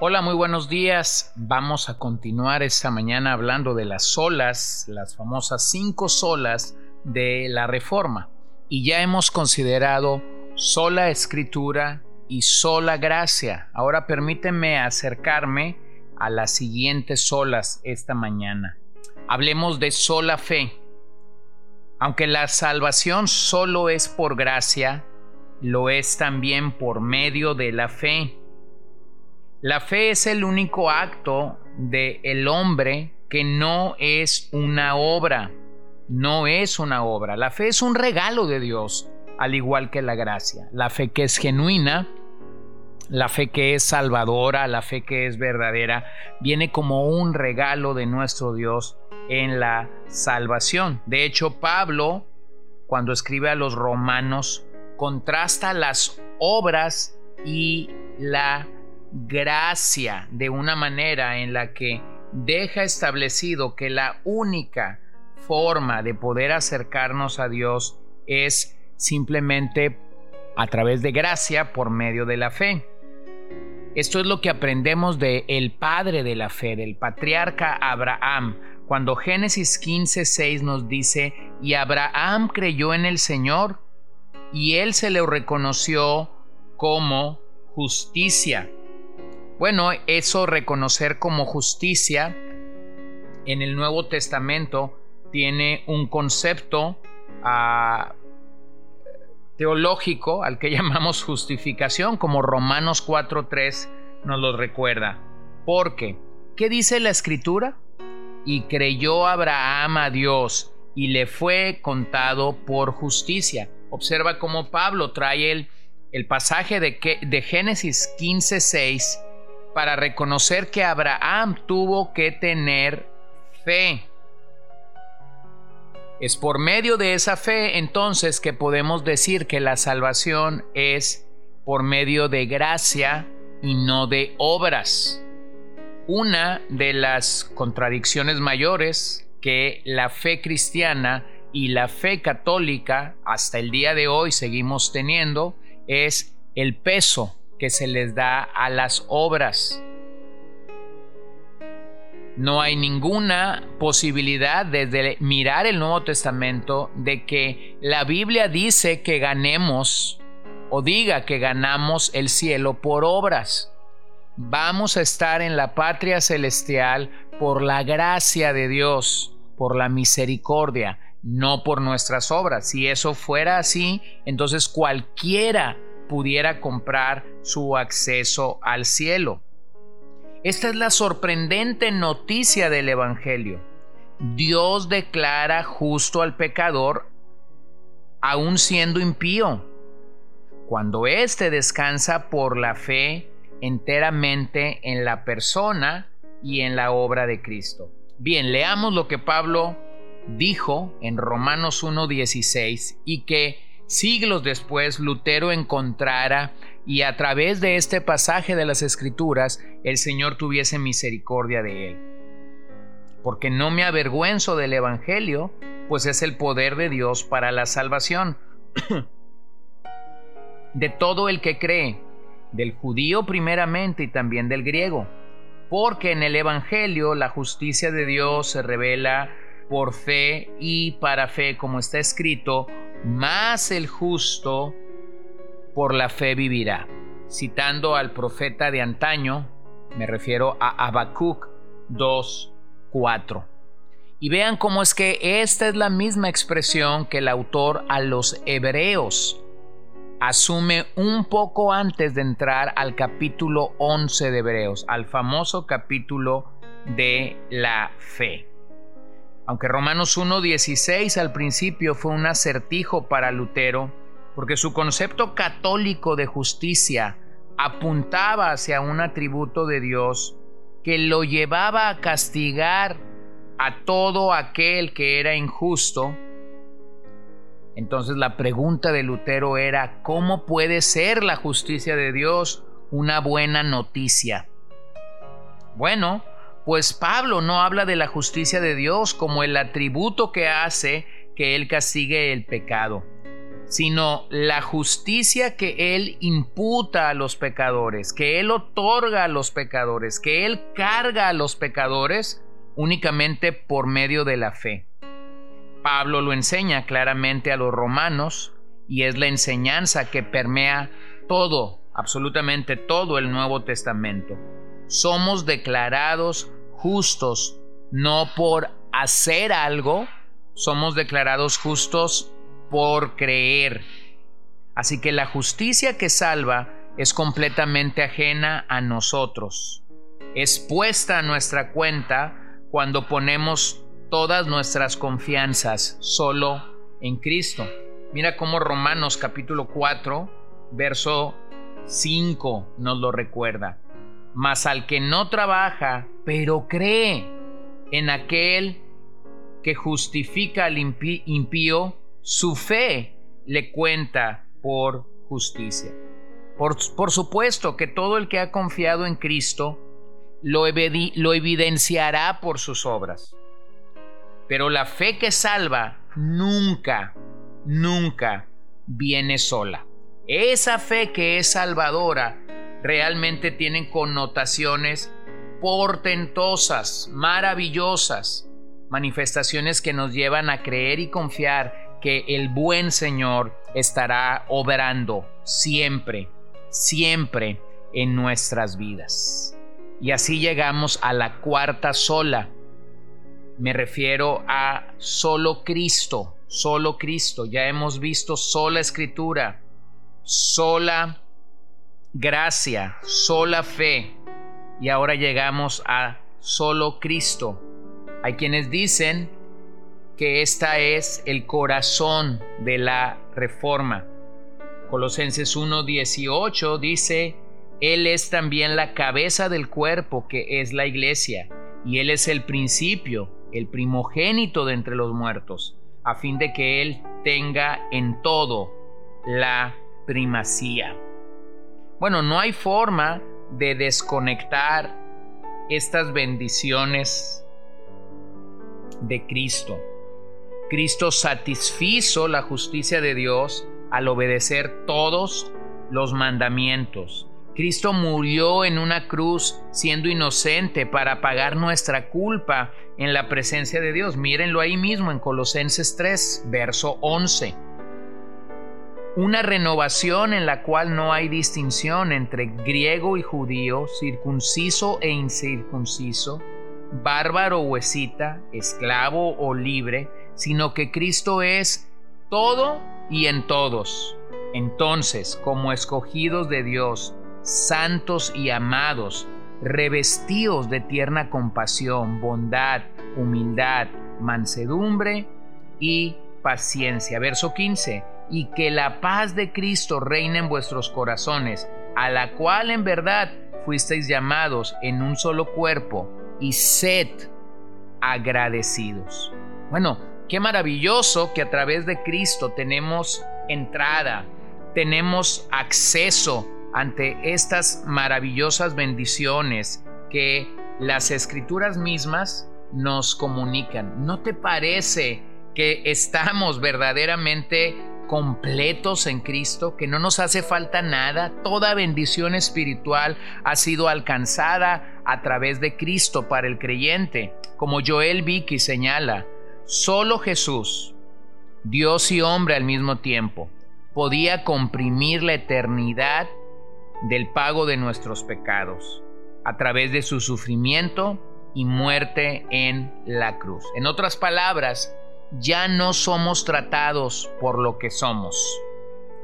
Hola, muy buenos días. Vamos a continuar esta mañana hablando de las solas, las famosas cinco solas de la Reforma. Y ya hemos considerado sola escritura y sola gracia. Ahora permíteme acercarme a las siguientes solas esta mañana. Hablemos de sola fe. Aunque la salvación solo es por gracia, lo es también por medio de la fe. La fe es el único acto del el hombre que no es una obra, no es una obra. La fe es un regalo de Dios, al igual que la gracia. La fe que es genuina, la fe que es salvadora, la fe que es verdadera, viene como un regalo de nuestro Dios en la salvación. De hecho, Pablo, cuando escribe a los romanos, contrasta las obras y la gracia de una manera en la que deja establecido que la única forma de poder acercarnos a Dios es simplemente a través de gracia por medio de la fe. Esto es lo que aprendemos de el padre de la fe, del patriarca Abraham, cuando Génesis 15:6 nos dice, "Y Abraham creyó en el Señor, y él se le reconoció como justicia." Bueno, eso reconocer como justicia en el Nuevo Testamento tiene un concepto ah, teológico al que llamamos justificación, como Romanos 4.3 nos lo recuerda. Porque, ¿qué dice la escritura? Y creyó Abraham a Dios y le fue contado por justicia. Observa cómo Pablo trae el, el pasaje de, que, de Génesis 15.6 para reconocer que Abraham tuvo que tener fe. Es por medio de esa fe entonces que podemos decir que la salvación es por medio de gracia y no de obras. Una de las contradicciones mayores que la fe cristiana y la fe católica hasta el día de hoy seguimos teniendo es el peso que se les da a las obras. No hay ninguna posibilidad desde mirar el Nuevo Testamento de que la Biblia dice que ganemos o diga que ganamos el cielo por obras. Vamos a estar en la patria celestial por la gracia de Dios, por la misericordia, no por nuestras obras. Si eso fuera así, entonces cualquiera pudiera comprar su acceso al cielo. Esta es la sorprendente noticia del Evangelio. Dios declara justo al pecador aun siendo impío, cuando éste descansa por la fe enteramente en la persona y en la obra de Cristo. Bien, leamos lo que Pablo dijo en Romanos 1.16 y que siglos después Lutero encontrara y a través de este pasaje de las Escrituras el Señor tuviese misericordia de él. Porque no me avergüenzo del Evangelio, pues es el poder de Dios para la salvación de todo el que cree, del judío primeramente y también del griego. Porque en el Evangelio la justicia de Dios se revela por fe y para fe, como está escrito, más el justo por la fe vivirá. Citando al profeta de antaño, me refiero a Habacuc 2:4. Y vean cómo es que esta es la misma expresión que el autor a los hebreos asume un poco antes de entrar al capítulo 11 de Hebreos, al famoso capítulo de la fe. Aunque Romanos 1.16 al principio fue un acertijo para Lutero, porque su concepto católico de justicia apuntaba hacia un atributo de Dios que lo llevaba a castigar a todo aquel que era injusto. Entonces la pregunta de Lutero era, ¿cómo puede ser la justicia de Dios una buena noticia? Bueno, pues Pablo no habla de la justicia de Dios como el atributo que hace que Él castigue el pecado, sino la justicia que Él imputa a los pecadores, que Él otorga a los pecadores, que Él carga a los pecadores únicamente por medio de la fe. Pablo lo enseña claramente a los romanos y es la enseñanza que permea todo, absolutamente todo el Nuevo Testamento. Somos declarados justos no por hacer algo, somos declarados justos por creer. Así que la justicia que salva es completamente ajena a nosotros. Es puesta a nuestra cuenta cuando ponemos todas nuestras confianzas solo en Cristo. Mira cómo Romanos capítulo 4, verso 5 nos lo recuerda. Mas al que no trabaja, pero cree en aquel que justifica al impío, su fe le cuenta por justicia. Por, supuesto que todo el que ha confiado en Cristo lo, lo evidenciará por sus obras. Pero la fe que salva nunca, nunca viene sola. Esa fe que es salvadora realmente tienen connotaciones portentosas, maravillosas, manifestaciones que nos llevan a creer y confiar que el buen Señor estará obrando siempre, siempre en nuestras vidas. Y así llegamos a la cuarta sola. Me refiero a solo Cristo, solo Cristo. Ya hemos visto sola escritura, sola gracia, sola fe y ahora llegamos a solo Cristo. Hay quienes dicen que esta es el corazón de la reforma. Colosenses 1:18 dice, Él es también la cabeza del cuerpo que es la iglesia, y Él es el principio, el primogénito de entre los muertos, a fin de que Él tenga en todo la primacía. Bueno, no hay forma de desconectar estas bendiciones de Cristo. Cristo satisfizo la justicia de Dios al obedecer todos los mandamientos. Cristo murió en una cruz siendo inocente para pagar nuestra culpa en la presencia de Dios. Mírenlo ahí mismo en Colosenses 3, verso 11 una renovación en la cual no hay distinción entre griego y judío, circunciso e incircunciso, bárbaro o escita, esclavo o libre, sino que Cristo es todo y en todos. Entonces, como escogidos de Dios, santos y amados, revestidos de tierna compasión, bondad, humildad, mansedumbre y paciencia. Verso 15 y que la paz de Cristo reine en vuestros corazones, a la cual en verdad fuisteis llamados en un solo cuerpo, y sed agradecidos. Bueno, qué maravilloso que a través de Cristo tenemos entrada, tenemos acceso ante estas maravillosas bendiciones que las escrituras mismas nos comunican. ¿No te parece que estamos verdaderamente completos en Cristo, que no nos hace falta nada, toda bendición espiritual ha sido alcanzada a través de Cristo para el creyente, como Joel Vicky señala, solo Jesús, Dios y hombre al mismo tiempo, podía comprimir la eternidad del pago de nuestros pecados a través de su sufrimiento y muerte en la cruz. En otras palabras, ya no somos tratados por lo que somos,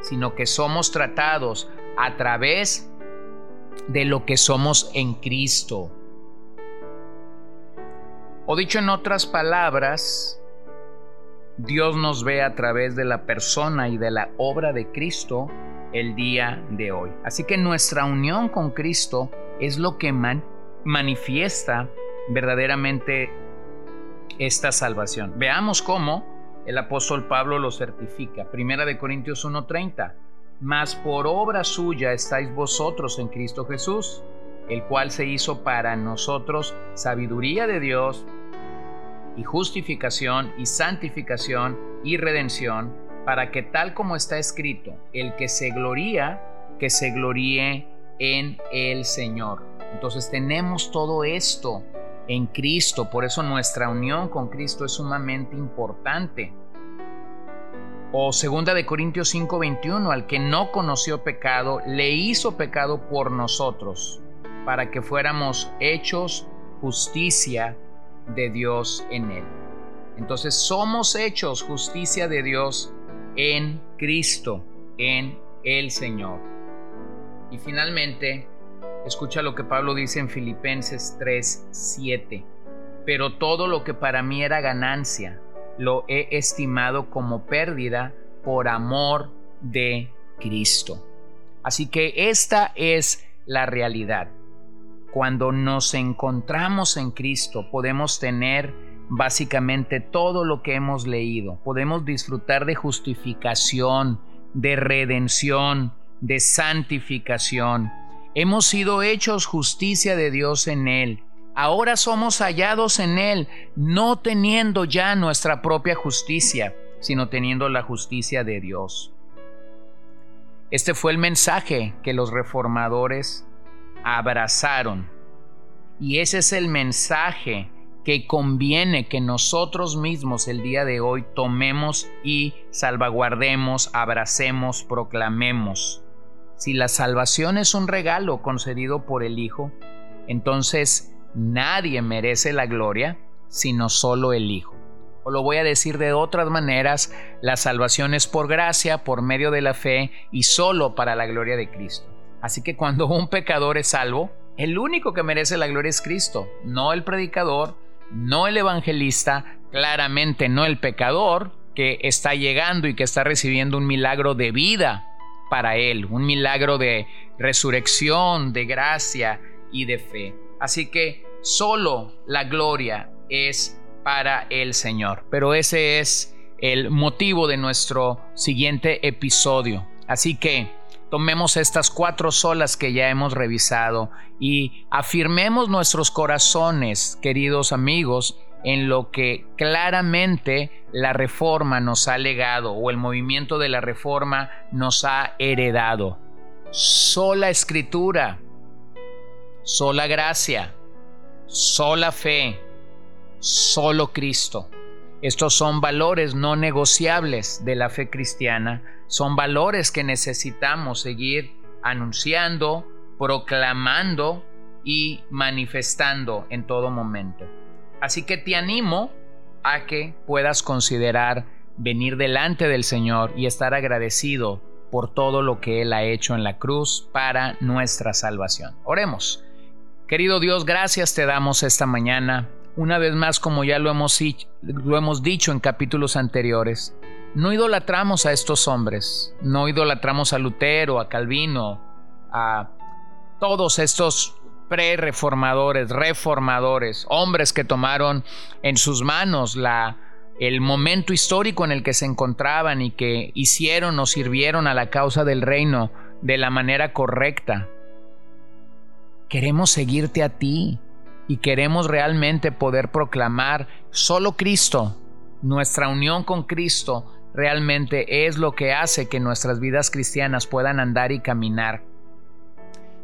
sino que somos tratados a través de lo que somos en Cristo. O dicho en otras palabras, Dios nos ve a través de la persona y de la obra de Cristo el día de hoy. Así que nuestra unión con Cristo es lo que manifiesta verdaderamente esta salvación. Veamos cómo el apóstol Pablo lo certifica. Primera de Corintios 1:30. Mas por obra suya estáis vosotros en Cristo Jesús, el cual se hizo para nosotros sabiduría de Dios y justificación y santificación y redención, para que tal como está escrito, el que se gloría, que se gloríe en el Señor. Entonces tenemos todo esto en Cristo, por eso nuestra unión con Cristo es sumamente importante. O segunda de Corintios 5:21, al que no conoció pecado, le hizo pecado por nosotros, para que fuéramos hechos justicia de Dios en él. Entonces somos hechos justicia de Dios en Cristo, en el Señor. Y finalmente, escucha lo que Pablo dice en Filipenses 3:7. Pero todo lo que para mí era ganancia, lo he estimado como pérdida por amor de Cristo. Así que esta es la realidad. Cuando nos encontramos en Cristo podemos tener básicamente todo lo que hemos leído. Podemos disfrutar de justificación, de redención, de santificación. Hemos sido hechos justicia de Dios en Él. Ahora somos hallados en Él, no teniendo ya nuestra propia justicia, sino teniendo la justicia de Dios. Este fue el mensaje que los reformadores abrazaron. Y ese es el mensaje que conviene que nosotros mismos el día de hoy tomemos y salvaguardemos, abracemos, proclamemos. Si la salvación es un regalo concedido por el Hijo, entonces nadie merece la gloria sino solo el Hijo. O lo voy a decir de otras maneras, la salvación es por gracia, por medio de la fe y solo para la gloria de Cristo. Así que cuando un pecador es salvo, el único que merece la gloria es Cristo, no el predicador, no el evangelista, claramente no el pecador que está llegando y que está recibiendo un milagro de vida para él, un milagro de resurrección, de gracia y de fe. Así que solo la gloria es para el Señor. Pero ese es el motivo de nuestro siguiente episodio. Así que tomemos estas cuatro solas que ya hemos revisado y afirmemos nuestros corazones, queridos amigos, en lo que claramente la reforma nos ha legado o el movimiento de la reforma nos ha heredado. Sola escritura, sola gracia, sola fe, solo Cristo. Estos son valores no negociables de la fe cristiana, son valores que necesitamos seguir anunciando, proclamando y manifestando en todo momento. Así que te animo a que puedas considerar venir delante del Señor y estar agradecido por todo lo que Él ha hecho en la cruz para nuestra salvación. Oremos. Querido Dios, gracias te damos esta mañana una vez más, como ya lo hemos, lo hemos dicho en capítulos anteriores, no idolatramos a estos hombres, no idolatramos a Lutero, a Calvino, a todos estos pre-reformadores, reformadores, hombres que tomaron en sus manos el momento histórico en el que se encontraban y que hicieron o sirvieron a la causa del reino de la manera correcta. Queremos seguirte a ti, y queremos realmente poder proclamar solo Cristo, nuestra unión con Cristo realmente es lo que hace que nuestras vidas cristianas puedan andar y caminar.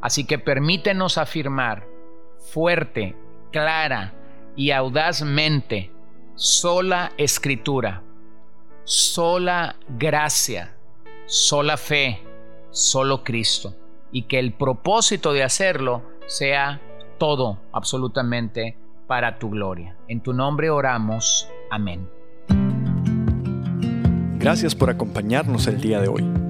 Así que permítenos afirmar fuerte, clara y audazmente, sola escritura, sola gracia, sola fe, solo Cristo, y que el propósito de hacerlo sea todo absolutamente para tu gloria. En tu nombre oramos. Amén. Gracias por acompañarnos el día de hoy.